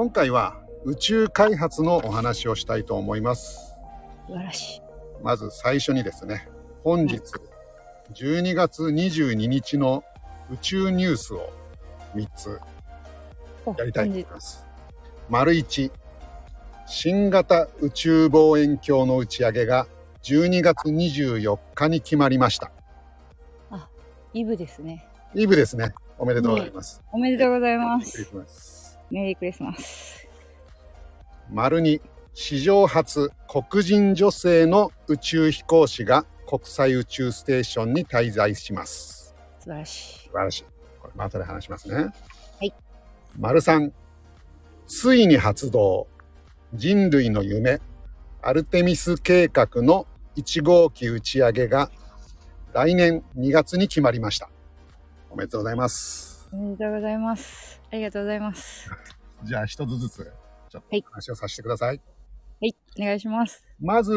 今回は宇宙開発のお話をしたいと思います。素晴らしい。まず最初にですね、本日12月22日の宇宙ニュースを3つおやりたいと思います。丸1、新型宇宙望遠鏡の打ち上げが12月24日に決まりました。イブですね。イブですね。おめでとうございます。おめでとうございます。メリークリスマス。丸2、史上初黒人女性の宇宙飛行士が国際宇宙ステーションに滞在します。素晴らしい。素晴らしい。これ、ま後で話しますね。はい。丸3、ついに発動。人類の夢、アルテミス計画の1号機打ち上げが来年2月に決まりました。おめでとうございます。おめでとうございます。ありがとうございます。じゃあ一つずつ、ちょっはいと話をさせてください。はい、お願いします。まず、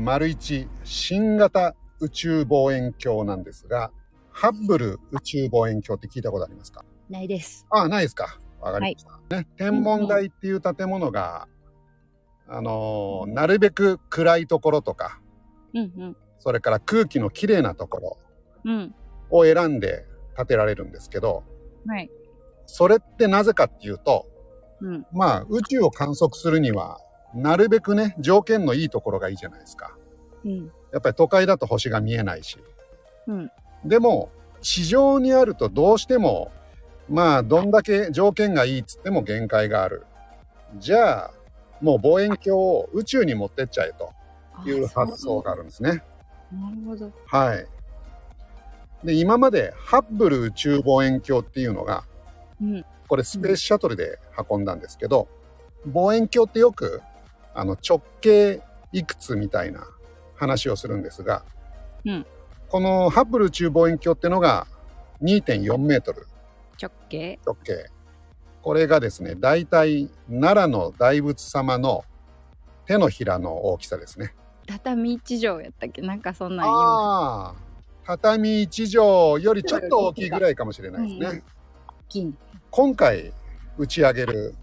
丸一、新型宇宙望遠鏡なんですが、ハッブル宇宙望遠鏡って聞いたことありますか？ないです。ああ、ないですか。わかりました。ね、天文台っていう建物が、あのーなるべく暗いところとか、うんそれから空気のきれいなところうん。うん。を選んで建てられるんですけど、はい。それってなぜかっていうと、うん。まあ、宇宙を観測するには、なるべくね、条件のいいところがいいじゃないですか。うん。やっぱり都会だと星が見えないし。うん。でも、地上にあるとどうしても、まあ、どんだけ条件がいいっつっても限界がある。じゃあ、もう望遠鏡を宇宙に持ってっちゃえという発想があるんですね。なるほど。はい。で、今までハッブル宇宙望遠鏡っていうのが、うん。これスペースシャトルで運んだんですけど、望遠鏡ってよく、あの、直径いくつみたいな話をするんですが、うんこのハッブル宇宙望遠鏡ってのが2.4メートル直径？直径。これがですね、だいたい奈良の大仏様の手のひらの大きさですね。畳一畳やったっけ？なんかそんなん言う。ああ、畳一畳よりちょっと大きいぐらいかもしれないですね。うんうん大きいね今回打ち上げる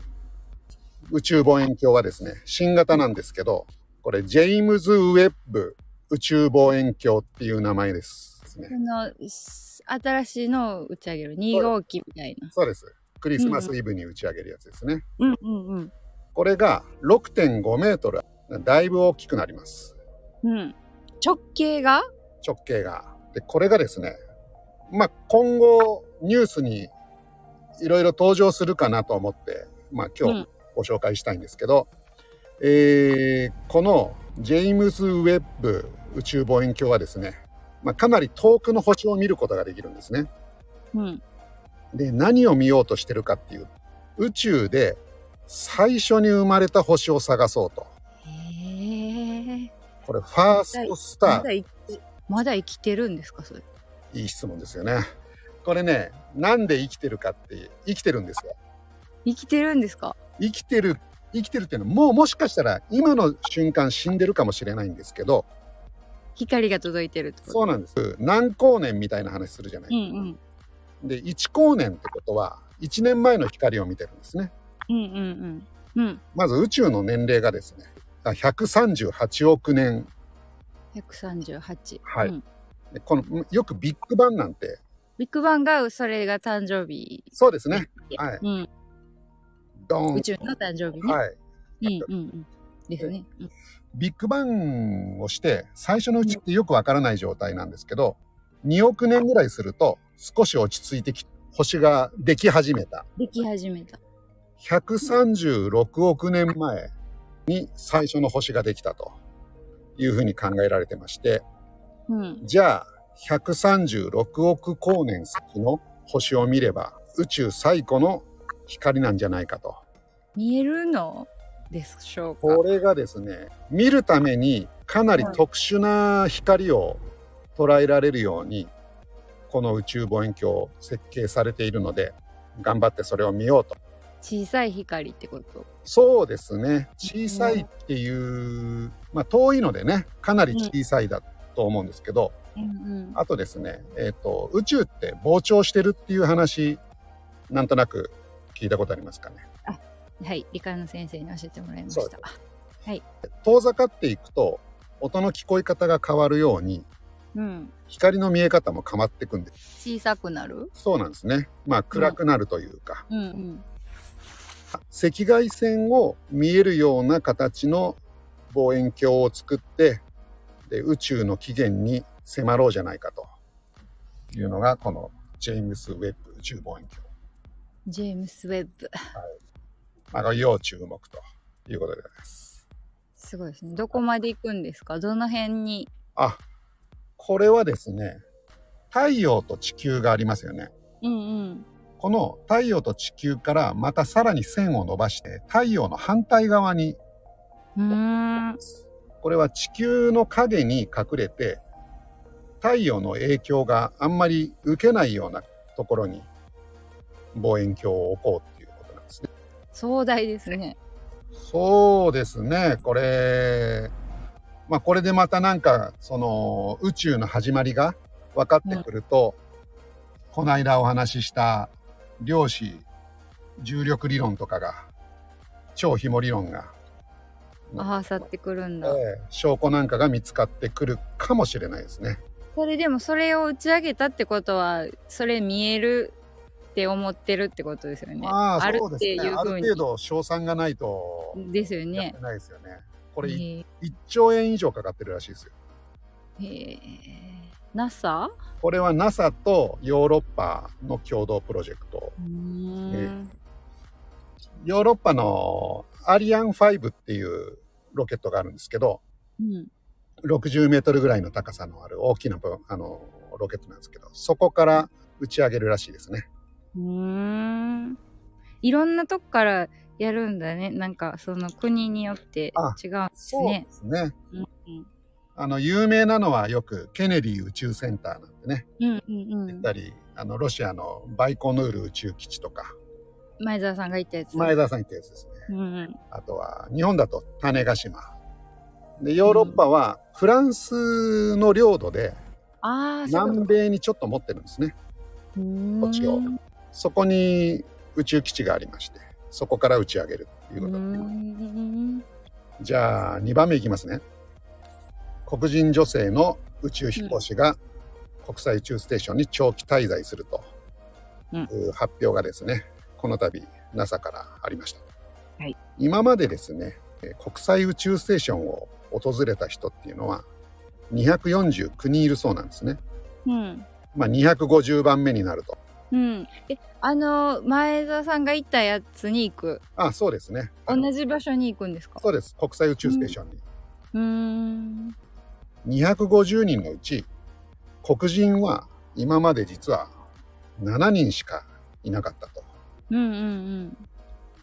宇宙望遠鏡はですね、新型なんですけど、これジェイムズ・ウェッブ宇宙望遠鏡っていう名前ですねそ。のし新しいのを打ち上げる2号機みたいな。そうです。クリスマスイブに打ち上げるやつですね。うんうんうん。これが6.5メートル。だいぶ大きくなります。うん。直径が？直径が。で、これがですね、まあ、今後ニュースにいろいろ登場するかなと思って、まあ、今日うんご紹介したいんですけど、えーこのジェイムズ・ウェッブ宇宙望遠鏡はですね、まあ、かなり遠くの星を見ることができるんですね。うん。で、何を見ようとしてるかっていう、宇宙で最初に生まれた星を探そうと。これ、ファーストスターまだ。生きまだ生きてるんですかそれ。いい質問ですよね。これね、なんで生きてるかって、生きてるんですよ。生きてるんですか？生きてる、生きてるっていうのは、もうもしかしたら今の瞬間死んでるかもしれないんですけど、光が届いてるってこと？そうなんです。何光年みたいな話するじゃないうんうん。で、1光年ってことは、1年前の光を見てるんですね。うんうんうん。うん。まず宇宙の年齢がですね、138億年。138。はいうんでこのよくビッグバンなんて、ビッグバンがそれが誕生日。そうですね。はい。うん。ドーン。宇宙の誕生日ね。はい。うんうんうん。ですね。うんビッグバンをして最初のうちってよくわからない状態なんですけど2億年ぐらいすると少し落ち着いてき星ができ始めたでき始めた。136億年前に最初の星ができたというふうに考えられてましてうん。じゃあ136億光年先の星を見れば宇宙最古の光なんじゃないかと。見えるのでしょうか？これがですね見るためにかなり特殊な光を捉えられるようにこの宇宙望遠鏡設計されているので頑張ってそれを見ようと。小さい光ってこと？そうですね。小さいっていう、まあ遠いのでねかなり小さいだと思うんですけど、あとですね、えっと宇宙って膨張してるっていう話なんとなく聞いたことありますかね？はい、理科の先生に教えてもらいました。遠ざかっていくと音の聞こえ方が変わるようにうん。光の見え方も変わっていくんで。す小さくなる？そうなんですね。まあ暗くなるというか、うんうん。赤外線を見えるような形の望遠鏡を作ってで宇宙の起源に迫ろうじゃないかというのがこのジェームス・ウェッブ宇宙望遠鏡。ジェームス・ウェッブ。まあ、これ要注目ということでございます。すごいですね。どこまで行くんですか？どの辺に？あ、これはですね、太陽と地球がありますよね。うんうん。この太陽と地球からまたさらに線を伸ばして太陽の反対側にうーん。これは地球の影に隠れて太陽の影響があんまり受けないようなところに望遠鏡を置こうっていうことなんですね。壮大ですね。そうですね。これ、まあこれでまたなんかその宇宙の始まりが分かってくると、この間お話しした量子重力理論とかが超紐理論がああ、去ってくるんだ。ええ証拠なんかが見つかってくるかもしれないですね。それでもそれを打ち上げたってことは、それ見えるって思ってるってことですよね。ああ、る。っていうふうにある程。度賞賛がないとですよねて。ないですよね。これへ1え兆円以上かかってるらしいですよ。へえ NASA? これは NASA とヨーロッパの共同プロジェクト。ヨーロッパのアリアン5っていうロケットがあるんですけど、うん。60メートルぐらいの高さのある大きなぶあのロケットなんですけど、そこから打ち上げるらしいですね。うーん。いろんなとこからやるんだね。なんかその国によってあ違うんですそうでね。すね。うんあの、有名なのはよくケネディ宇宙センターなんてね、うんうんうん。行ったり、あの、ロシアのバイコヌール宇宙基地とか、前澤さんが言ったやつ。前田さん言ったやつですね。うんうん。あとは、日本だと種子島。で、ヨーロッパはフランスの領土で南米にちょっと持ってるんですね。土地を。そこに宇宙基地がありまして、そこから打ち上げるということじゃあ、2番目いきますね。黒人女性の宇宙飛行士が国際宇宙ステーションに長期滞在するという発表がですね、この度 NASA からありました。はい。今までですね、えー国際宇宙ステーションを訪れた人っていうのは249人いるそうなんですね。うん。まあ250番目になると。うん。え、あの、前澤さんが行ったやつに行く？あ、そうですね。同じ場所に行くんですか？そうです。国際宇宙ステーションに。うーん。250人のうち黒人は今まで実は7人しかいなかったと、うんうんうん。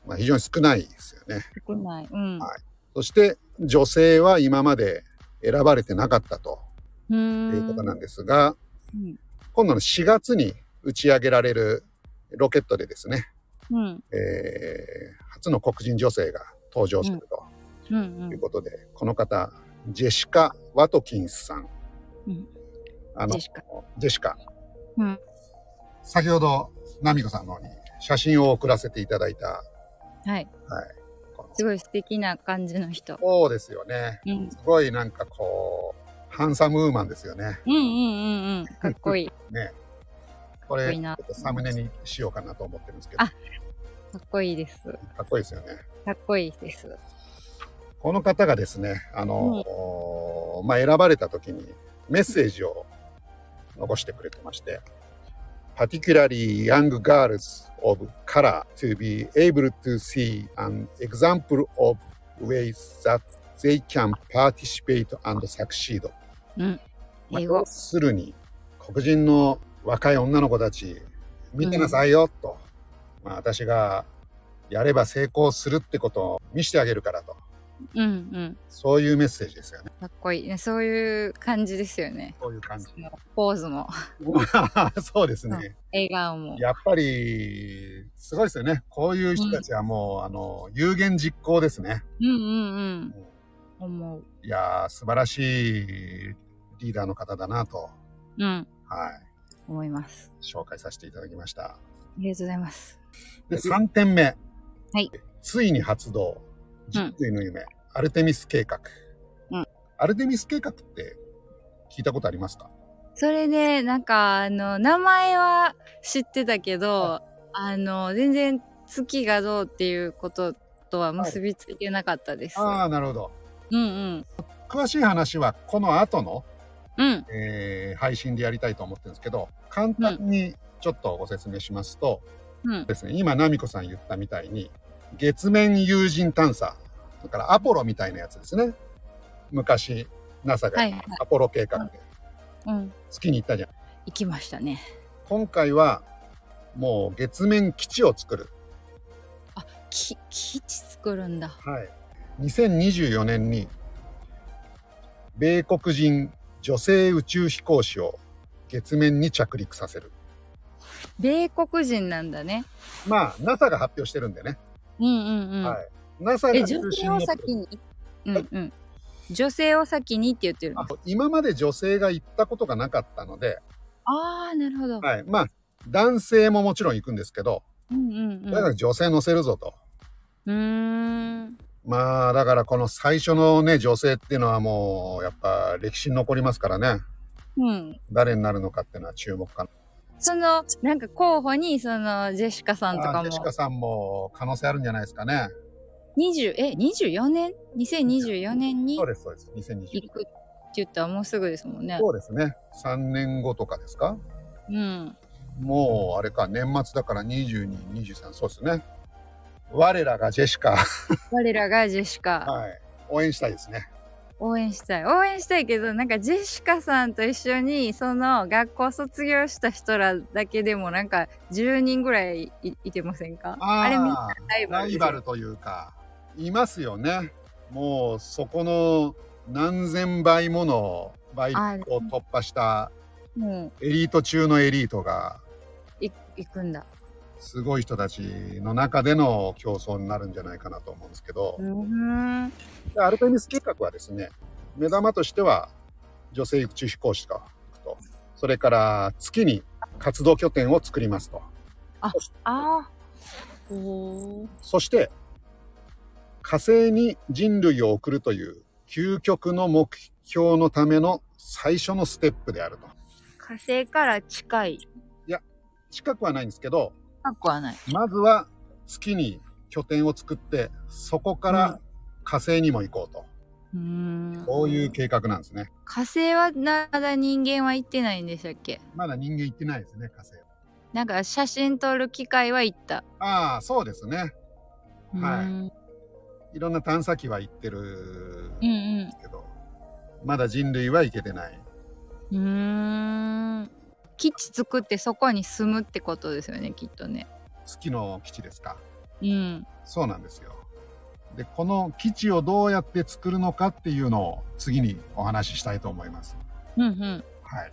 まあ、非常に少ないですよね少ない。うん。はいそして女性は今まで選ばれてなかったとういー。うんことなんですが、うん今度の4月に打ち上げられるロケットでですね、うん。えー初の黒人女性が登場するとうんいうことで、この方ジェシカ・ワトキンスさんうん。あのジェシカジェシカうん。先ほど、ナミコさんの方に写真を送らせていただいた、はい。はい。すごい素敵な感じの人。そうですよね。うん。すごいなんかこう、ハンサムウーマンですよね。うんうんうんうん。かっこいい。ね。これ、ちょかっサムネにしようかなと思ってるんですけど、あかかっこいいです。っこいいですよね。かっこいいです。この方がですね、あの、まあ、選ばれた時にメッセージを残してくれてまして、particularly young girls of color to be able to see an example of ways that they can participate and succeed. うん。まあ英語要するに黒人の若い女の子たち見てなさいよと、まあ、私がやれば成功するってことを見せてあげるからとうんうん。そういうメッセージですよねかっこいいね。そういう感じですよね。そういう感じポーズも、そうですね笑顔も。やっぱりすごいですよねこういう人たちはもう、あの有言実行ですねうんうんうん。思う。いやー素晴らしいリーダーの方だなとうん。はい思います。紹介させていただきましたありがとうございます。で3点目はいついに発動。人類の夢、アルテミス計画。うんアルテミス計画って聞いたことありますか？それで、なんか、あの、名前は知ってたけど、あの、全然月がどうっていうこととは結びついてなかったです。ああ、なるほど。うんうん。詳しい話はこの後の、うん。えー配信でやりたいと思ってるんですけど、簡単にちょっとご説明しますと、うん。ですね、今、ナミコさん言ったみたいに、月面有人探査、だからアポロみたいなやつですね。昔、NASA が。アポロ計画でうん。月に行ったじゃん。行きましたね。今回は、もう月面基地を作る。き、基地作るんだ。はい。2024年に、米国人女性宇宙飛行士を月面に着陸させる。米国人なんだね。まあ、NASA が発表してるんでね。うんうんうん。はい。NASA え、が女性を先に？うんうん。女性を先にって言ってる今まで女性が行ったことがなかったので、ああ、なるほど。はい。まあ、男性ももちろん行くんですけど、うんうんうん。だから女性乗せるぞと。うーん。まあ、だからこの最初のね、女性っていうのはもう、やっぱ歴史に残りますからね。うん。誰になるのかっていうのは注目かな。その、なんか候補に、その、ジェシカさんとかもあジェシ、カさんも可能性あるんじゃないですかね。20、え、24年 ?2024 年にそうです、そうです。2020行くって言ったらもうすぐですもんね。そうですね。3年後とかですか？うん。もう、あれか、年末だから22、23、そうですね。我らがジェシカ、我らがジェシカ。はい。応援したいですね。応援したい。応援したいけど、なんかジェシカさんと一緒に、その学校卒業した人らだけでもなんか10人ぐらいいいてませんか？あれみんなライバルというか、いますよね。もう、そこの何千倍もの倍を突破したもエリート中のエリートが、う、い行くんだ。すごい人たちの中での競争になるんじゃないかなと思うんですけど、うん。でアルテミス計画はですね、目玉としては女性宇宙飛行士と、それから月に活動拠点を作りますと。ああ。そして火星に人類を送るという究極の目標のための最初のステップであると。火星から近い。近くはないんですけど、近くはない。まずは月に拠点を作って、そこから火星にも行こうと。うーん。こういう計画なんですね。火星はまだ人間は行ってないんでしたっけ？まだ人間行ってないですね、火星。なんか写真撮る機会は行った。ああ、そうですね。はいうんいろんな探査機は行ってるうんうん。けど、まだ人類は行けてない。うーん。基地作ってそこに住むってことですよね、きっとね。月の基地ですか。うん。そうなん。ですよ。で、この基地をどうやって作るのかっていうのを次にお話ししたいと思います。うん。うん。はい。